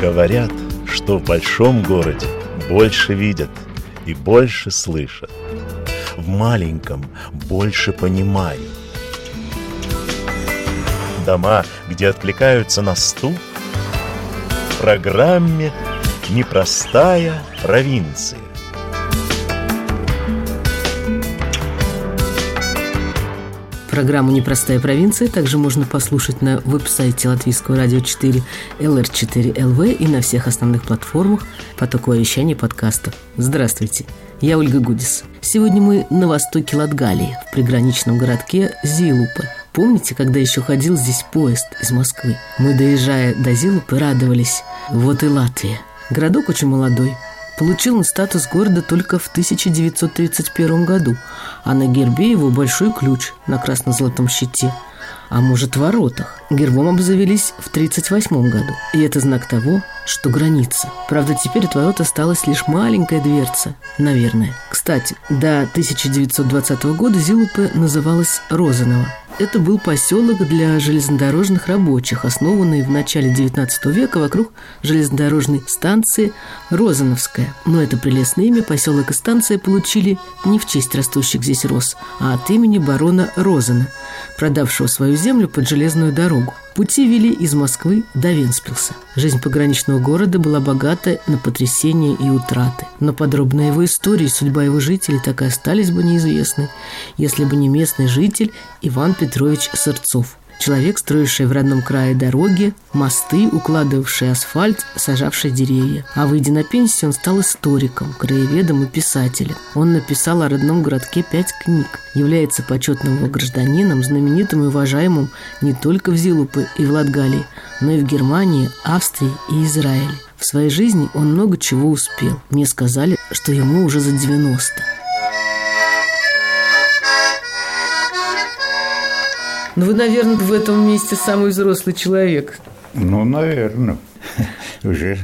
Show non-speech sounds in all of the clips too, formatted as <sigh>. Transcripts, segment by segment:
Говорят, что в большом городе больше видят и больше слышат. В маленьком больше понимают. Дома, где откликаются на стук, в программе «Непростая провинция». Программу «Непростая провинция» также можно послушать на веб-сайте Латвийского радио 4 LR4LV и на всех основных платформах по такое вещания подкастов. Здравствуйте, я Ольга Гудис. Сегодня мы на востоке Латгалии, в приграничном городке Зилупе. Помните, когда еще ходил здесь поезд из Москвы? Мы, доезжая до Зилупы, радовались. Вот и Латвия. Городок очень молодой, Получил он статус города только в 1931 году, а на гербе его большой ключ на красно-золотом щите, а может в воротах. Гербом обзавелись в 1938 году, и это знак того, что граница. Правда, теперь от ворот осталась лишь маленькая дверца, наверное. Кстати, до 1920 года Зилупе называлась Розанова – это был поселок для железнодорожных рабочих, основанный в начале XIX века вокруг железнодорожной станции Розановская. Но это прелестное имя поселок и станция получили не в честь растущих здесь роз, а от имени барона Розена, продавшего свою землю под железную дорогу. Пути вели из Москвы до Венспилса. Жизнь пограничного города была богата на потрясения и утраты. Но подробная его история и судьба его жителей так и остались бы неизвестны, если бы не местный житель Иван Петрович Сырцов – Человек, строивший в родном крае дороги, мосты, укладывавший асфальт, сажавший деревья. А выйдя на пенсию, он стал историком, краеведом и писателем. Он написал о родном городке пять книг, является почетным его гражданином, знаменитым и уважаемым не только в Зилупе и в Латгалии, но и в Германии, Австрии и Израиле. В своей жизни он много чего успел. Мне сказали, что ему уже за 90. Ну, вы, наверное, в этом месте самый взрослый человек. Ну, наверное. Уже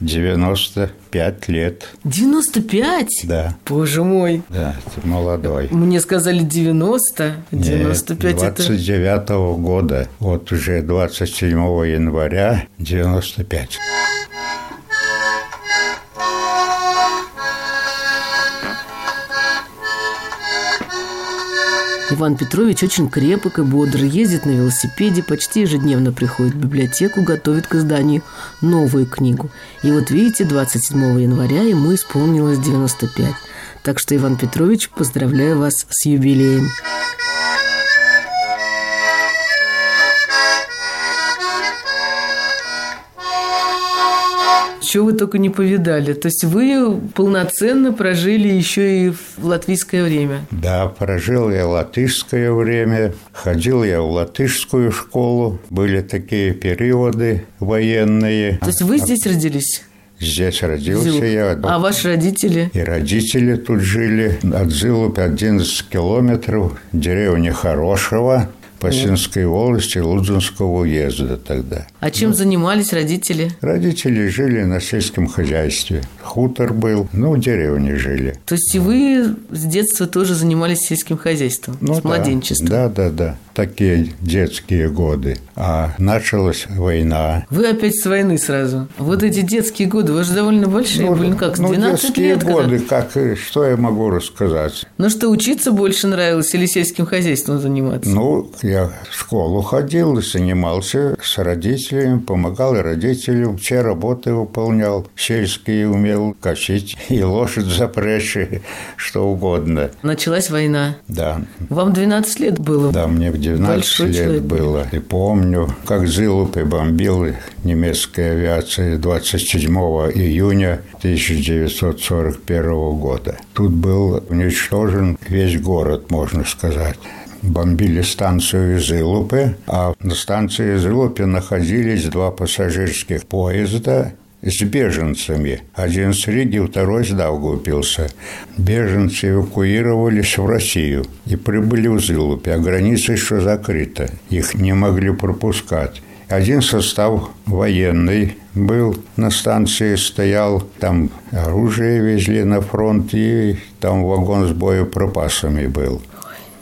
95 лет. 95? Да. Боже мой. Да, ты молодой. Мне сказали 90. 95 Нет, 29 -го это... года. Вот уже 27 января 95. Иван Петрович очень крепок и бодр, ездит на велосипеде, почти ежедневно приходит в библиотеку, готовит к изданию новую книгу. И вот видите, 27 января ему исполнилось 95. Так что, Иван Петрович, поздравляю вас с юбилеем. Чего вы только не повидали. То есть вы полноценно прожили еще и в латвийское время. Да, прожил я латышское время, ходил я в латышскую школу, были такие периоды военные. То есть вы здесь родились? Здесь родился Зилуп. я. А ваши родители? И родители тут жили. От Зилупа 11 километров, деревня Хорошего. Пасинской волости Лудзинского уезда тогда. А чем ну, занимались родители? Родители жили на сельском хозяйстве. Хутор был, ну, в деревне жили. То есть вы с детства тоже занимались сельским хозяйством, ну, с да, младенчества? Да, да, да. Такие детские годы. А началась война. Вы опять с войны сразу. Вот эти детские годы, вы же довольно большие ну, были, ну как, 12 ну, детские лет? годы, когда... как, что я могу рассказать? Ну, что учиться больше нравилось или сельским хозяйством заниматься? Ну, я в школу ходил и занимался с родителями, помогал родителям, все работы выполнял, сельские умел косить и лошадь запрячь, что угодно. Началась война. Да. Вам 12 лет было? Да, мне в 12 Большой лет было. И помню, как Зилупы бомбил немецкая авиация 27 июня 1941 года. Тут был уничтожен весь город, можно сказать бомбили станцию Изылупы, а на станции Изылупе находились два пассажирских поезда с беженцами. Один с Риги, второй с Даугавпилса. Беженцы эвакуировались в Россию и прибыли в Зылупе, а граница еще закрыта. Их не могли пропускать. Один состав военный был на станции, стоял, там оружие везли на фронт, и там вагон с боеприпасами был.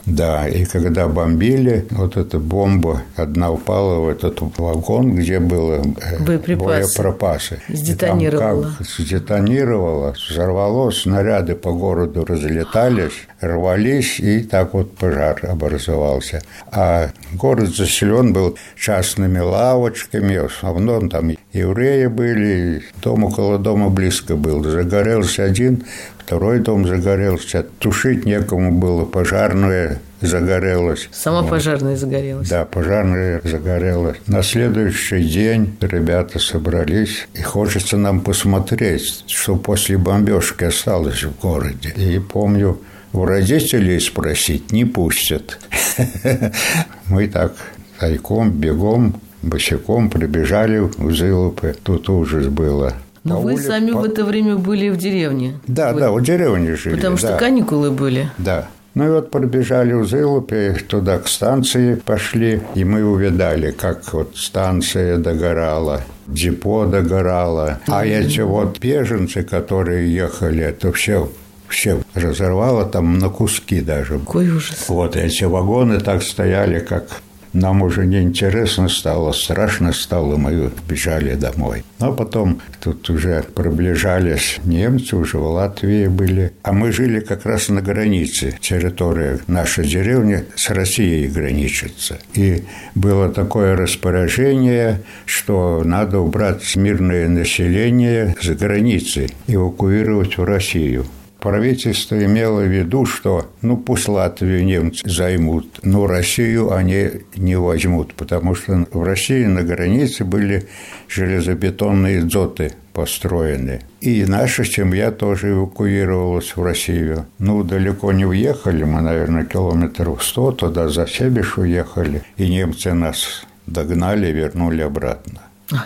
Да, и когда бомбили, вот эта бомба одна упала в этот вагон, где было э, боеприпасы. боеприпасы. Сдетонировала. как сдетонировала, взорвалось, снаряды по городу разлетались, рвались, и так вот пожар образовался. А город заселен был частными лавочками, в основном там евреи были, дом около дома близко был. Загорелся один, второй дом загорелся. Тушить некому было, пожарная загорелась. Сама вот. пожарная загорелась? Да, пожарная загорелась. На следующий день ребята собрались, и хочется нам посмотреть, что после бомбежки осталось в городе. И помню, у родителей спросить не пустят. <laughs> Мы так тайком, бегом, босиком прибежали в Зылупы. Тут ужас было. Но по вы улице, сами по... в это время были в деревне. Да, вы... да, в деревне жили. Потому что да. каникулы были. Да. Ну и вот пробежали в Зылупе, туда к станции пошли, и мы увидали, как вот станция догорала, депо догорало. А эти вот беженцы, которые ехали, это все все разорвало там на куски даже. Какой ужас. Вот эти вагоны так стояли, как нам уже неинтересно стало, страшно стало, мы бежали домой. Но потом тут уже приближались немцы, уже в Латвии были. А мы жили как раз на границе. Территория наша деревня с Россией граничится. И было такое распоряжение, что надо убрать мирное население с границы, эвакуировать в Россию. Правительство имело в виду, что ну пусть Латвию немцы займут, но Россию они не возьмут, потому что в России на границе были железобетонные дзоты построены. И наша семья тоже эвакуировалась в Россию. Ну, далеко не уехали, мы, наверное, километров сто туда за Себеш уехали, и немцы нас догнали и вернули обратно. Ай,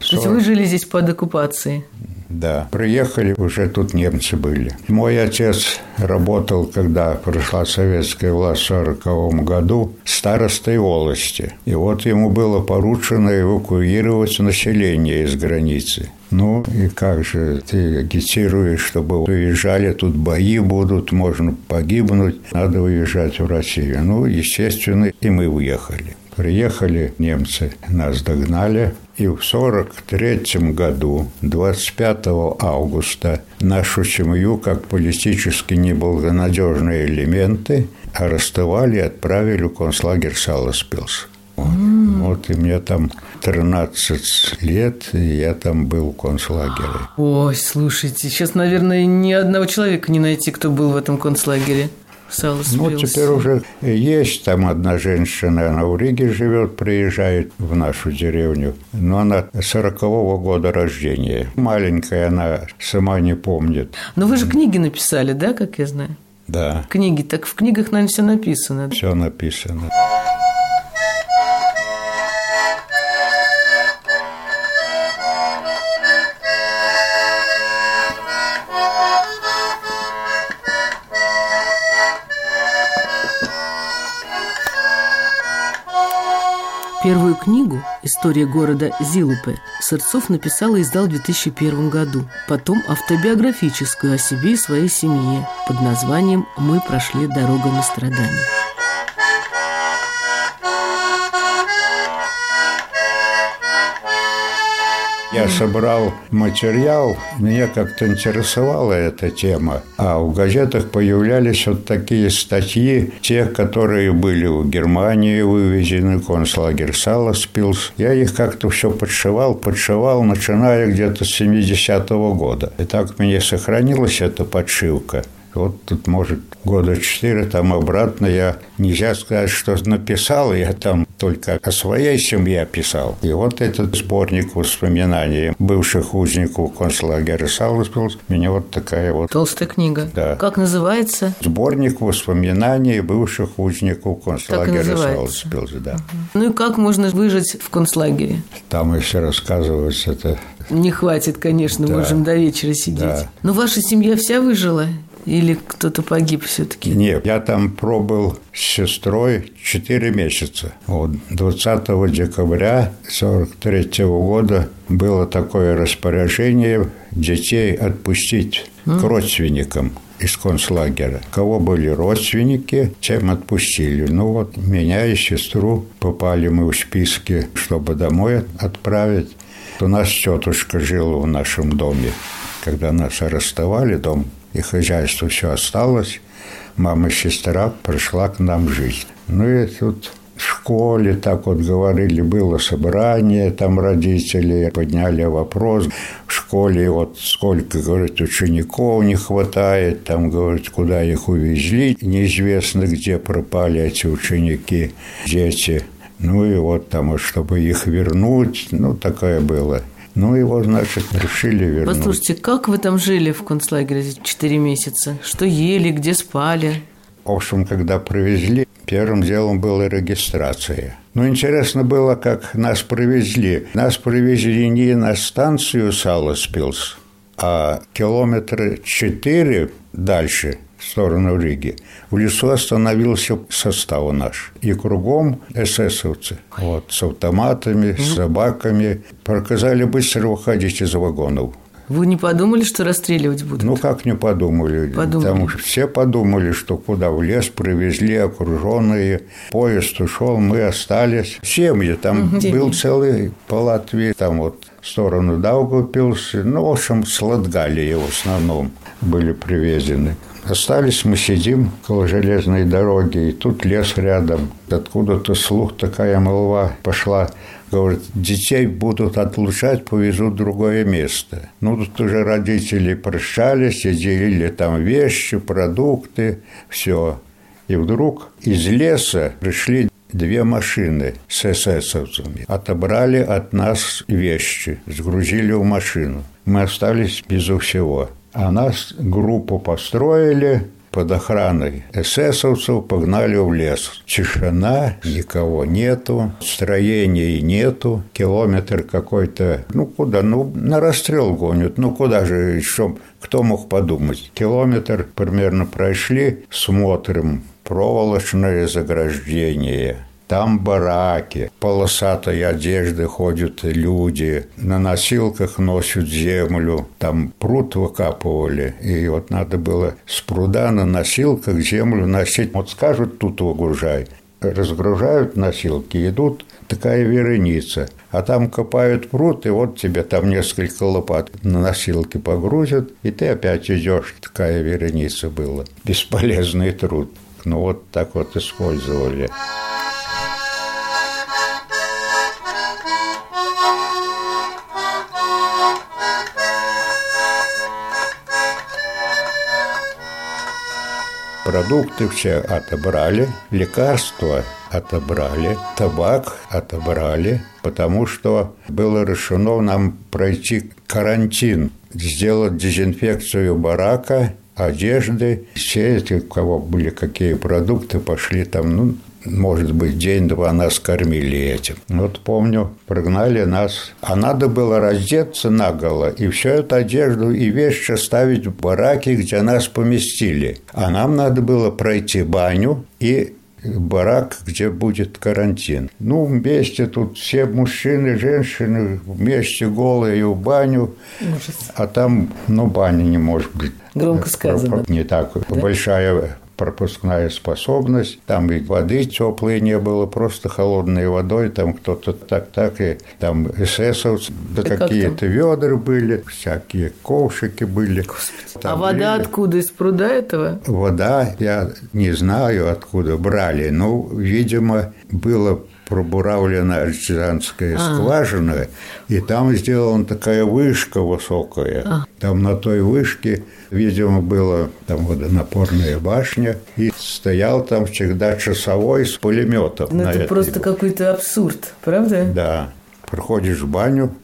то есть вы жили здесь под оккупацией? Да, приехали, уже тут немцы были. Мой отец работал, когда пришла советская власть в 1940 году, старостой волости. И вот ему было поручено эвакуировать население из границы. Ну и как же ты агитируешь, чтобы уезжали, тут бои будут, можно погибнуть, надо уезжать в Россию. Ну, естественно, и мы уехали. Приехали немцы, нас догнали, и в 1943 году, 25 августа, нашу семью, как политически неблагонадежные элементы, арестовали и отправили в концлагерь Саласпилс. Вот. Mm. вот и мне там 13 лет, и я там был в концлагере. Ой, слушайте, сейчас, наверное, ни одного человека не найти, кто был в этом концлагере. Ну, теперь уже есть там одна женщина, она в Риге живет, приезжает в нашу деревню. Но она 40-го года рождения. Маленькая она, сама не помнит. Но вы же книги написали, да, как я знаю? Да. Книги. Так в книгах, наверное, все написано. Все написано. Первую книгу «История города Зилупе» Сырцов написал и издал в 2001 году. Потом автобиографическую о себе и своей семье под названием «Мы прошли дорогами страданий». Я собрал материал, меня как-то интересовала эта тема. А в газетах появлялись вот такие статьи, те, которые были в Германии вывезены, концлагерь Саласпилс. Я их как-то все подшивал, подшивал, начиная где-то с 70-го года. И так меня сохранилась эта подшивка. Вот тут, может, года четыре там обратно я нельзя сказать, что написал, я там только о своей семье писал. И вот этот сборник воспоминаний бывших узников концлагеря Саласпилс, у меня вот такая вот... Толстая книга. Да. Как называется? Сборник воспоминаний бывших узников концлагеря Саласпилс, да. Угу. Ну и как можно выжить в концлагере? Там еще рассказывать это... Не хватит, конечно, да. можем до вечера сидеть. Да. Но ваша семья вся выжила? Или кто-то погиб все-таки? Нет, я там пробыл с сестрой 4 месяца. Вот 20 декабря 43 года было такое распоряжение детей отпустить mm. к родственникам. из концлагеря. Кого были родственники, тем отпустили. Ну вот меня и сестру попали мы в списки, чтобы домой отправить. У нас тетушка жила в нашем доме. Когда нас арестовали, дом и хозяйство все осталось, мама сестра пришла к нам жить. Ну и тут в школе так вот говорили, было собрание, там родители подняли вопрос. В школе вот сколько, говорит, учеников не хватает, там, говорит, куда их увезли. Неизвестно, где пропали эти ученики, дети. Ну и вот там, чтобы их вернуть, ну, такое было. Ну, его, значит, решили вернуть. Послушайте, как вы там жили в концлагере четыре месяца? Что ели, где спали? В общем, когда привезли, первым делом была регистрация. Ну, интересно было, как нас привезли. Нас привезли не на станцию Саласпилс, а километры четыре дальше, в сторону Риги. В лесу остановился состав наш. И кругом эсэсовцы. Вот, с автоматами, с собаками. Проказали быстро выходить из вагонов. Вы не подумали, что расстреливать будут? Ну, как не подумали? Подумали. Там все подумали, что куда в лес привезли окруженные. Поезд ушел, мы остались. Семьи, там Семьи. был целый по Латвии, там вот в сторону Даугавпилс. Ну, в общем, с Латгалии в основном были привезены. Остались мы сидим около железной дороги, и тут лес рядом. Откуда-то слух, такая молва пошла. Говорит, детей будут отлучать, повезут в другое место. Ну, тут уже родители прощались и делили там вещи, продукты, все. И вдруг из леса пришли две машины с эсэсовцами. Отобрали от нас вещи, сгрузили в машину. Мы остались безу всего. А нас группу построили, под охраной эсэсовцев погнали в лес. Тишина, никого нету, строений нету, километр какой-то, ну куда, ну на расстрел гонят, ну куда же еще, кто мог подумать. Километр примерно прошли, смотрим, проволочное заграждение – там бараки, полосатой одежды ходят люди, на носилках носят землю, там пруд выкапывали, и вот надо было с пруда на носилках землю носить. Вот скажут, тут выгружай. Разгружают носилки, идут такая вереница. А там копают пруд, и вот тебе там несколько лопат на носилки погрузят, и ты опять идешь. Такая вереница была. Бесполезный труд. Ну вот так вот использовали. Продукты все отобрали, лекарства отобрали, табак отобрали, потому что было решено нам пройти карантин, сделать дезинфекцию барака, одежды. Все эти, у кого были какие продукты, пошли там, ну, может быть, день-два нас кормили этим. Вот помню, прогнали нас, а надо было раздеться наголо и всю эту одежду и вещи ставить в бараке, где нас поместили. А нам надо было пройти баню и барак, где будет карантин. Ну, вместе тут все мужчины, женщины вместе голые в баню, Ужас. а там, ну, баня не может быть. Громко сказано. Не так да? большая пропускная способность. Там и воды теплой не было, просто холодной водой. Там кто-то так-так, и там эсэсовцы, да какие-то ведра были, всякие ковшики были. Там а вода были. откуда? Из пруда этого? Вода, я не знаю, откуда брали. Ну, видимо, было пробуравлена артизанская а. скважина, и там сделана такая вышка высокая. А. Там на той вышке, видимо, была там водонапорная башня, и стоял там всегда часовой с пулеметом. Ну, это просто какой-то абсурд, правда? Да. Проходишь в баню,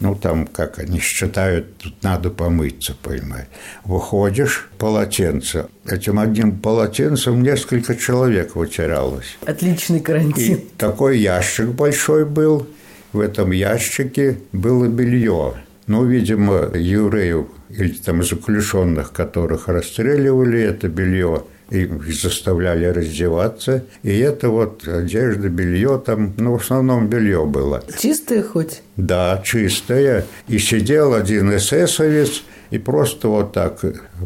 ну, там, как они считают, тут надо помыться, понимаешь. Выходишь, полотенце. Этим одним полотенцем несколько человек вытиралось. Отличный карантин. И такой ящик большой был. В этом ящике было белье. Ну, видимо, евреев или там заключенных, которых расстреливали, это белье – и заставляли раздеваться. И это вот одежда, белье там, ну, в основном белье было. Чистое хоть? Да, чистое. И сидел один эсэсовец И просто вот так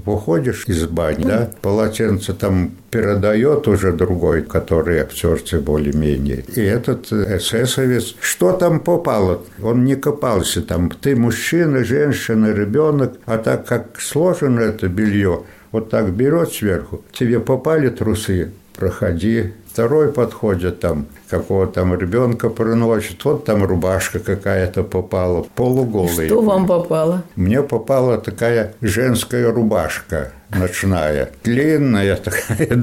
выходишь из бани, да, полотенце там передает уже другой, который актерцы более-менее. И этот эсэсовец, что там попало? Он не копался там. Ты мужчина, женщина, ребенок, а так как сложено это белье, вот так берет сверху, тебе попали трусы, проходи. Второй подходит там, какого там ребенка проносит, вот там рубашка какая-то попала, полуголая. Что вам попало? Мне попала такая женская рубашка ночная, длинная такая,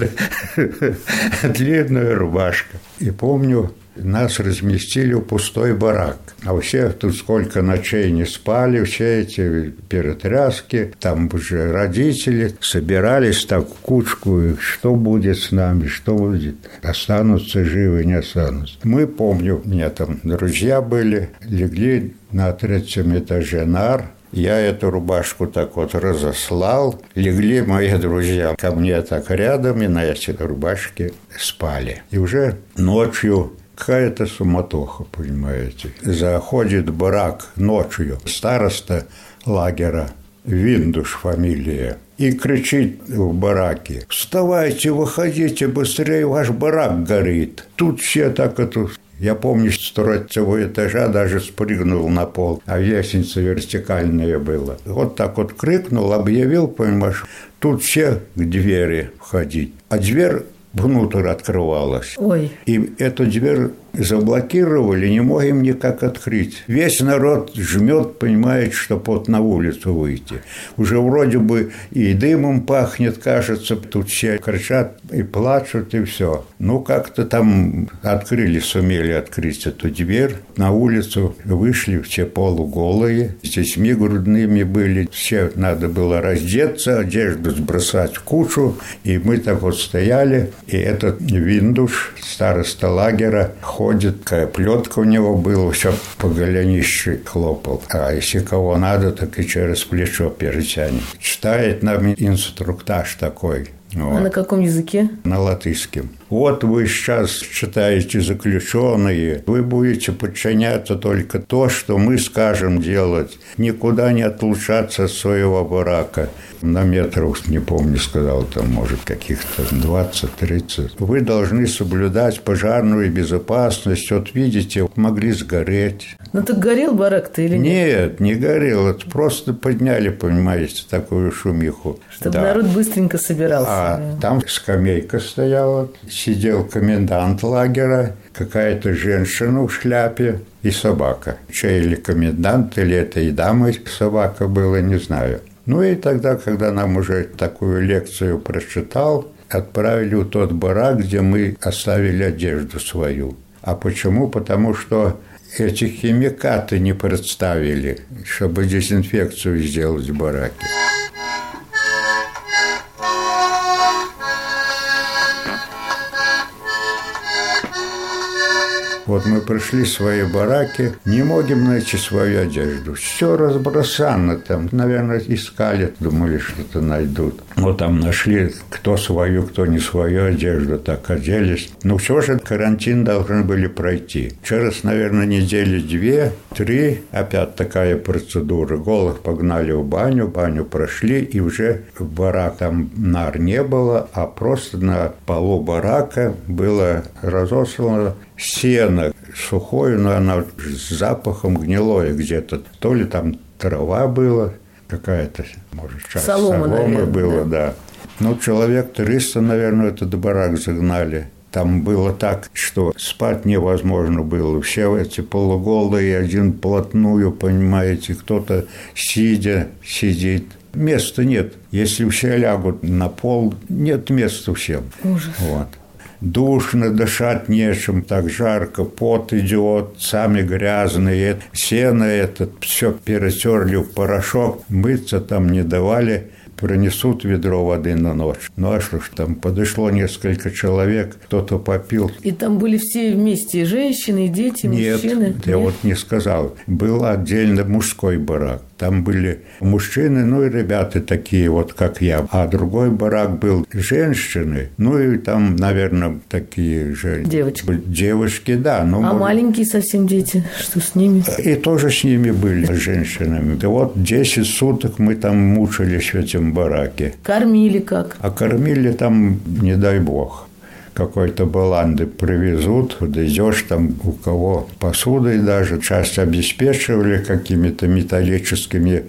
<laughs> длинная рубашка. И помню, нас разместили в пустой барак. А все тут сколько ночей не спали, все эти перетряски, там уже родители собирались так в кучку, что будет с нами, что будет, останутся живы, не останутся. Мы, помню, у меня там друзья были, легли на третьем этаже нар, я эту рубашку так вот разослал. Легли мои друзья ко мне так рядом и на эти рубашки спали. И уже ночью какая-то суматоха, понимаете. Заходит барак ночью, староста лагеря, Виндуш фамилия, и кричит в бараке, «Вставайте, выходите быстрее, ваш барак горит». Тут все так это я помню, с третьего этажа даже спрыгнул на пол, а лестница вертикальная была. Вот так вот крикнул, объявил, понимаешь, тут все к двери входить. А дверь внутрь открывалась. Ой. И эту дверь заблокировали, не можем никак открыть. Весь народ жмет, понимает, что под на улицу выйти. Уже вроде бы и дымом пахнет, кажется, тут все кричат и плачут, и все. Ну, как-то там открыли, сумели открыть эту дверь. На улицу вышли все полуголые, с детьми грудными были. Все надо было раздеться, одежду сбросать в кучу. И мы так вот стояли, и этот Виндуш, староста лагеря, ходит, такая плетка у него была, все по голенищу хлопал. А если кого надо, так и через плечо перетянет. Читает нам инструктаж такой. Вот. А на каком языке? На латышском. Вот вы сейчас читаете заключенные, вы будете подчиняться только то, что мы скажем делать, никуда не отлучаться от своего барака. На метров, не помню, сказал там, может, каких-то 20-30. Вы должны соблюдать пожарную безопасность. Вот видите, могли сгореть. Ну так горел барак-то или нет? Нет, не горел. Это просто подняли, понимаете, такую шумиху. Чтобы да. народ быстренько собирался. А там скамейка стояла, сидел комендант лагеря, какая-то женщина в шляпе и собака. Чей или комендант, или это и дама собака была, не знаю. Ну и тогда, когда нам уже такую лекцию прочитал, отправили в тот барак, где мы оставили одежду свою. А почему? Потому что эти химикаты не представили, чтобы дезинфекцию сделать в бараке. Вот мы пришли в свои бараки, не можем найти свою одежду. Все разбросано там. Наверное, искали, думали, что-то найдут. Вот там нашли, кто свою, кто не свою одежду, так оделись. Ну, все же карантин должны были пройти. Через, наверное, недели две, три, опять такая процедура. Голых погнали в баню, баню прошли, и уже в барак там нар не было, а просто на полу барака было разослано сено сухое, но оно с запахом гнилое где-то. То ли там трава была какая-то, может, часть солома, соломы наверное, было, да. да. Ну, человек 300, наверное, этот барак загнали. Там было так, что спать невозможно было. Все эти полуголые, один плотную, понимаете, кто-то сидя сидит. Места нет. Если все лягут на пол, нет места всем. Ужас. Вот душно, дышать нечем, так жарко, пот идет, сами грязные, сено этот, все перетерли в порошок, мыться там не давали, принесут ведро воды на ночь. Ну а что ж, там подошло несколько человек, кто-то попил. И там были все вместе, и женщины, и дети, Нет, мужчины? я Нет, вот не сказал. Был отдельно мужской барак. Там были мужчины, ну и ребята такие вот, как я. А другой барак был женщины, ну и там, наверное, такие же... Девочки. Девушки, да. Но, а может... маленькие совсем дети, что с ними? И тоже с ними были, с женщинами. И вот 10 суток мы там мучились в этом бараке. Кормили как? А кормили там, не дай бог какой-то баланды привезут, идешь там у кого посудой даже, часть обеспечивали какими-то металлическими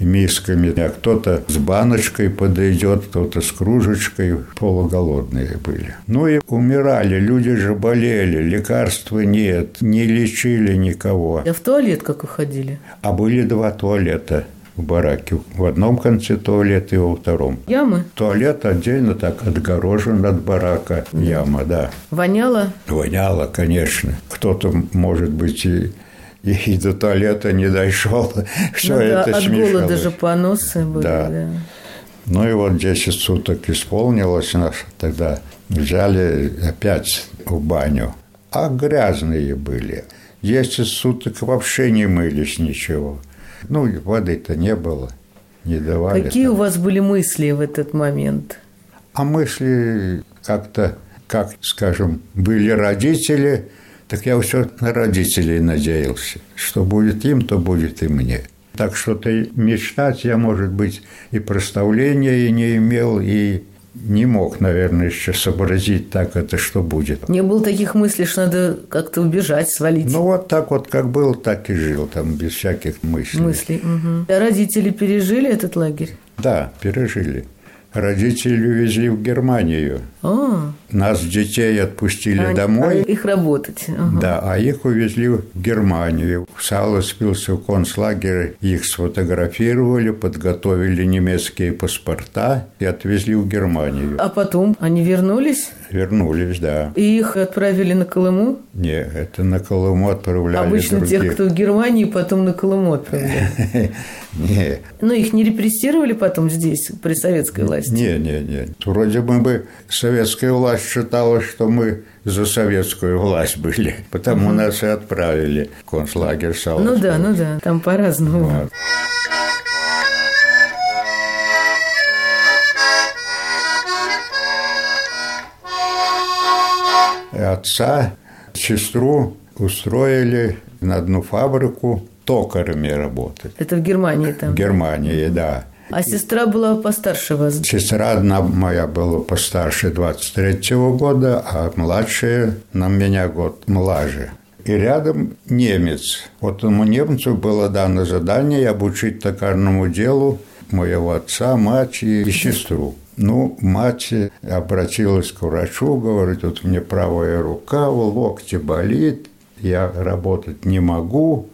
мисками, а кто-то с баночкой подойдет, кто-то с кружечкой, полуголодные были. Ну и умирали, люди же болели, лекарства нет, не лечили никого. А в туалет как уходили? А были два туалета в бараке. В одном конце туалет и во втором. Ямы? Туалет отдельно так отгорожен от барака. Яма, да. Воняло? Воняло, конечно. Кто-то, может быть, и и до туалета не дошел. Все ну, это да, от голода же поносы были. Да. да. Ну и вот 10 суток исполнилось нас, тогда взяли опять в баню. А грязные были. 10 суток вообще не мылись ничего. Ну, воды-то не было, не давали. Какие там. у вас были мысли в этот момент? А мысли как-то, как, скажем, были родители, так я все на родителей надеялся. Что будет им, то будет и мне. Так что-то мечтать я, может быть, и проставления и не имел, и не мог, наверное, еще сообразить так это, что будет. Не было таких мыслей, что надо как-то убежать, свалить? Ну, вот так вот, как был, так и жил, там, без всяких мыслей. Мыслей, угу. А родители пережили этот лагерь? Да, пережили. Родители увезли в Германию. А. Нас, детей, отпустили а, домой. А их работать. Ага. Да, а их увезли в Германию. Сало спился в концлагере, их сфотографировали, подготовили немецкие паспорта и отвезли в Германию. А потом они вернулись? Вернулись, да. И их отправили на Колыму? Нет, это на Колыму отправляли Обычно других. тех, кто в Германии, потом на Колыму отправляли. <laughs> Нет. Но их не репрессировали потом здесь, при советской власти? Нет, нет, нет. Вроде бы бы советская власть считала, что мы за советскую власть были. Потому нас и отправили в концлагерь Саловского. Ну да, ну да, там по-разному. Вот. Отца, сестру устроили на одну фабрику токарями работать. Это в Германии там? В Германии, да. А сестра была постарше вас? Сестра одна моя была постарше 23-го года, а младшая на меня год младше. И рядом немец. Вот этому немцу было дано задание обучить токарному делу моего отца, мать и сестру. Ну, мать обратилась к врачу, говорит, вот мне правая рука, в локте болит, я работать не могу.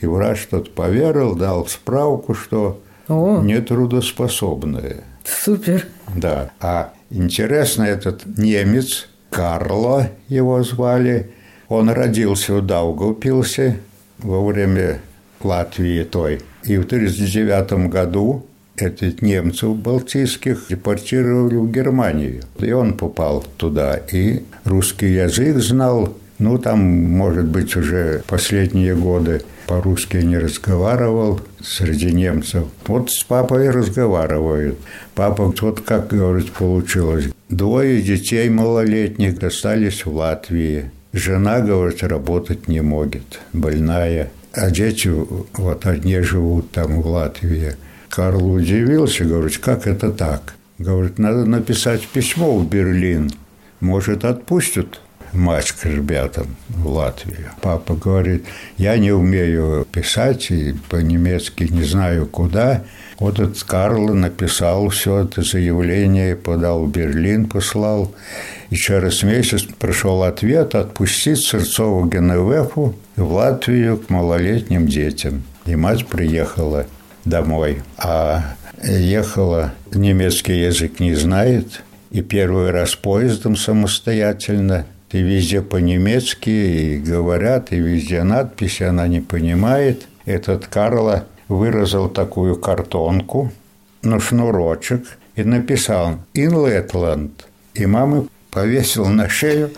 И врач тот поверил, дал справку, что О. нетрудоспособные. Супер. Да. А интересно, этот немец, Карло его звали, он родился в Даугавпилсе во время Латвии той. И в 1939 году этих немцев балтийских депортировали в Германию. И он попал туда. И русский язык знал, ну, там, может быть, уже последние годы по-русски не разговаривал среди немцев. Вот с папой разговаривают. Папа, вот как, говорит, получилось. Двое детей малолетних остались в Латвии. Жена, говорит, работать не может, больная. А дети вот одни живут там в Латвии. Карл удивился, говорит, как это так? Говорит, надо написать письмо в Берлин. Может, отпустят мать к ребятам в Латвию. Папа говорит, я не умею писать и по-немецки не знаю куда. Вот этот Карл написал все это заявление, подал в Берлин, послал. И через месяц пришел ответ отпустить Сырцову Геневефу в Латвию к малолетним детям. И мать приехала домой. А ехала, немецкий язык не знает, и первый раз поездом самостоятельно. И везде по-немецки и говорят, и везде надписи, она не понимает. Этот Карло выразил такую картонку на шнурочек и написал «In Letland». И мама повесил на шею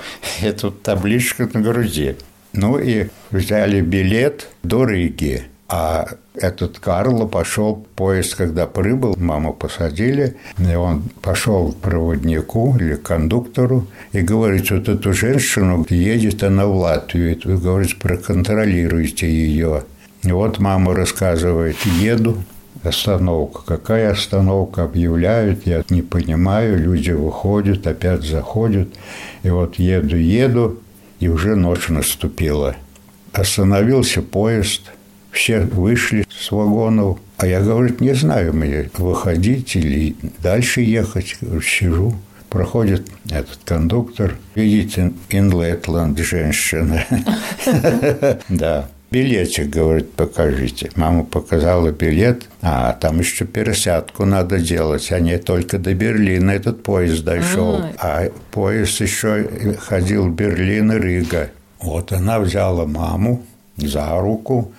эту табличку на груди. Ну и взяли билет до Риги. А этот Карло пошел, поезд, когда прибыл, маму посадили, и он пошел к проводнику или к кондуктору и говорит, вот эту женщину едет она в Латвию, и говорит, проконтролируйте ее. И вот мама рассказывает, еду, остановка. Какая остановка объявляют, я не понимаю. Люди выходят, опять заходят. И вот еду, еду, и уже ночь наступила. Остановился поезд – все вышли с вагонов. А я, говорит, не знаю мне, выходить или дальше ехать. Сижу. Проходит этот кондуктор. Видите, инлетланд женщина. <laughs> Да. Билетик, говорит, покажите. Мама показала билет, а там еще пересадку надо делать, а не только до Берлина этот поезд дошел, а поезд еще ходил Берлин и Рига. Вот она взяла маму за руку,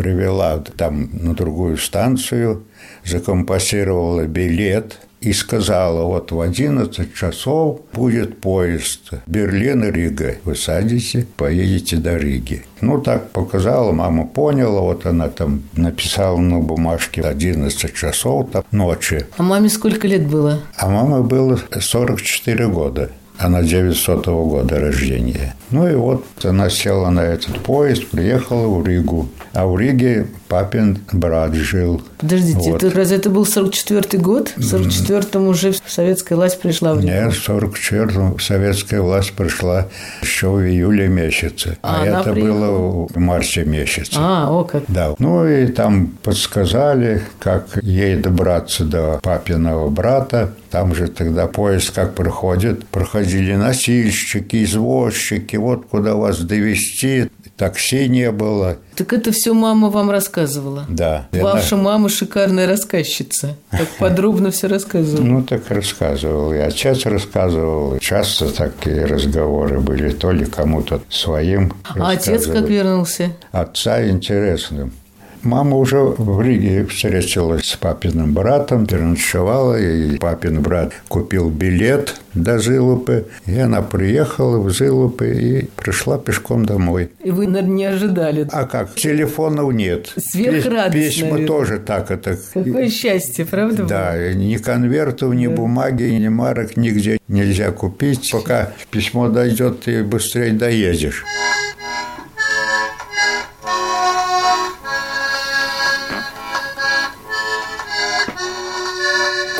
привела там на другую станцию, закомпасировала билет и сказала, вот в 11 часов будет поезд Берлин-Рига. Вы садите, поедете до Риги. Ну, так показала, мама поняла, вот она там написала на бумажке 11 часов там, ночи. А маме сколько лет было? А маме было 44 года. Она 900 года рождения. Ну и вот она села на этот поезд, приехала в Ригу. А в Риге папин брат жил. Подождите, вот. это, разве это был 44-й год? В 44-м уже советская власть пришла в Ригу? Нет, в 44-м советская власть пришла еще в июле месяце. А, а это приехала? было в марте месяце. А, о как. Да. Ну и там подсказали, как ей добраться до папиного брата. Там же тогда поезд как проходит. Проходили носильщики, извозчики, вот куда вас довести такси не было. Так это все мама вам рассказывала? Да. Ваша она... мама шикарная рассказчица. Так подробно все рассказывала. Ну, так рассказывал. И отец рассказывал. Часто такие разговоры были. То ли кому-то своим А отец как вернулся? Отца интересным. Мама уже в Риге встретилась с папиным братом, переночевала, и папин брат купил билет до Зилупы, и она приехала в Зилупы и пришла пешком домой. И вы, наверное, не ожидали. А как? Телефонов нет. Сверхрадость, Письма наверное. тоже так это. Какое счастье, правда? Да, ни конвертов, ни да. бумаги, ни марок нигде нельзя купить. Пока письмо дойдет, ты быстрее доедешь.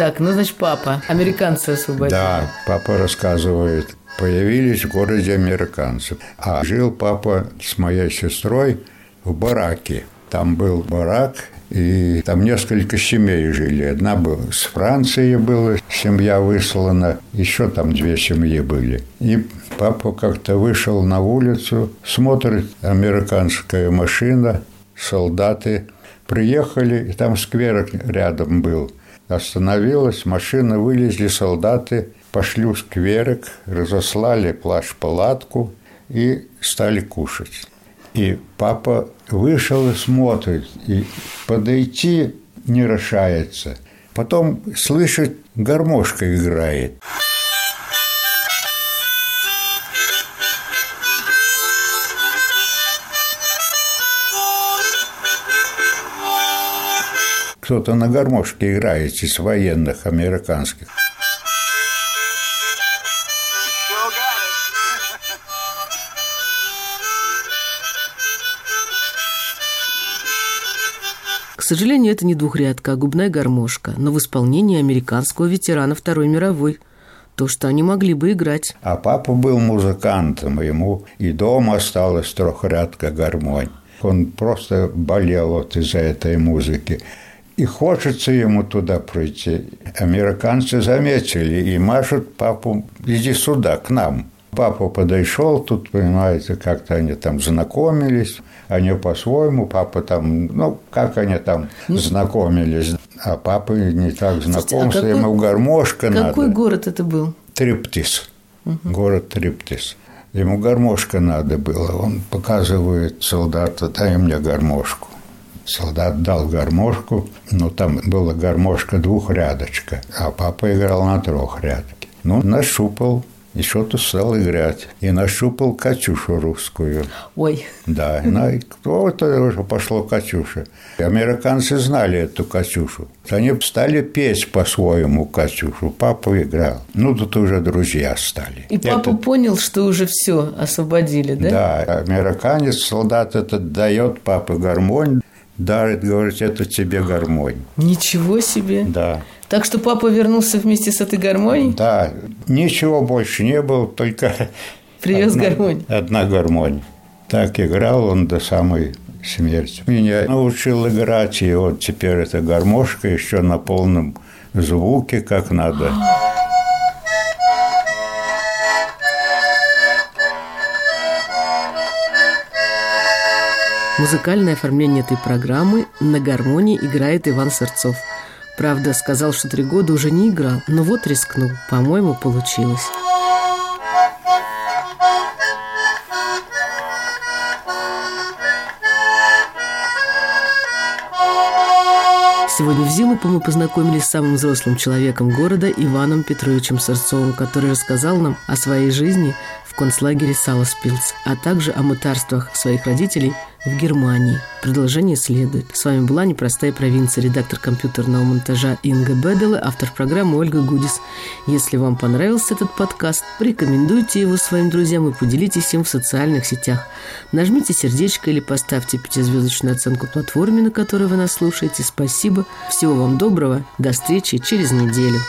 Так, ну, значит, папа. Американцы освободили. Да, папа рассказывает. Появились в городе американцы. А жил папа с моей сестрой в бараке. Там был барак, и там несколько семей жили. Одна была с Франции была, семья выслана, еще там две семьи были. И папа как-то вышел на улицу, смотрит, американская машина, солдаты приехали, и там сквер рядом был остановилась, машина, вылезли солдаты, пошли в скверик, разослали плащ-палатку и стали кушать. И папа вышел и смотрит, и подойти не решается. Потом слышит, гармошка играет. Кто-то на гармошке играет из военных американских. К сожалению, это не двухрядка, а губная гармошка, но в исполнении американского ветерана Второй мировой. То, что они могли бы играть. А папа был музыкантом, ему и дома осталась трехрядка гармонь. Он просто болел вот из-за этой музыки. И хочется ему туда пройти. Американцы заметили и машут папу, иди сюда, к нам. Папа подошел, тут, понимаете, как-то они там знакомились, они по-своему, папа там, ну, как они там ну, знакомились, а папа не так знакомился, а ему гармошка какой надо. Какой город это был? Триптис, угу. город Триптис. Ему гармошка надо было, он показывает солдату, дай мне гармошку. Солдат дал гармошку, но там была гармошка двухрядочка, а папа играл на трехрядке. Ну, нащупал И что-то стал играть. И нащупал Катюшу русскую. Ой. Да. Ну, и кто это уже пошло Катюша? Американцы знали эту Катюшу. Они стали петь по-своему Катюшу. Папа играл. Ну, тут уже друзья стали. И папа это... понял, что уже все освободили, да? Да. Американец, солдат этот дает папе гармонь, дарит, говорит, это тебе гармонь. Ничего себе. Да. Так что папа вернулся вместе с этой гармонией? Да, ничего больше не было, только Привез одна, гармонь. Одна гармонь. Так играл он до самой смерти. Меня научил играть, и вот теперь эта гармошка еще на полном звуке, как надо. Музыкальное оформление этой программы на гармонии играет Иван Сырцов – Правда, сказал, что три года уже не играл, но вот рискнул. По-моему, получилось. Сегодня в зиму мы познакомились с самым взрослым человеком города Иваном Петровичем Сырцовым, который рассказал нам о своей жизни в концлагере Саласпилс, а также о мытарствах своих родителей – в Германии. Продолжение следует. С вами была «Непростая провинция», редактор компьютерного монтажа Инга Бедела, автор программы Ольга Гудис. Если вам понравился этот подкаст, порекомендуйте его своим друзьям и поделитесь им в социальных сетях. Нажмите сердечко или поставьте пятизвездочную оценку платформе, на которой вы нас слушаете. Спасибо. Всего вам доброго. До встречи через неделю.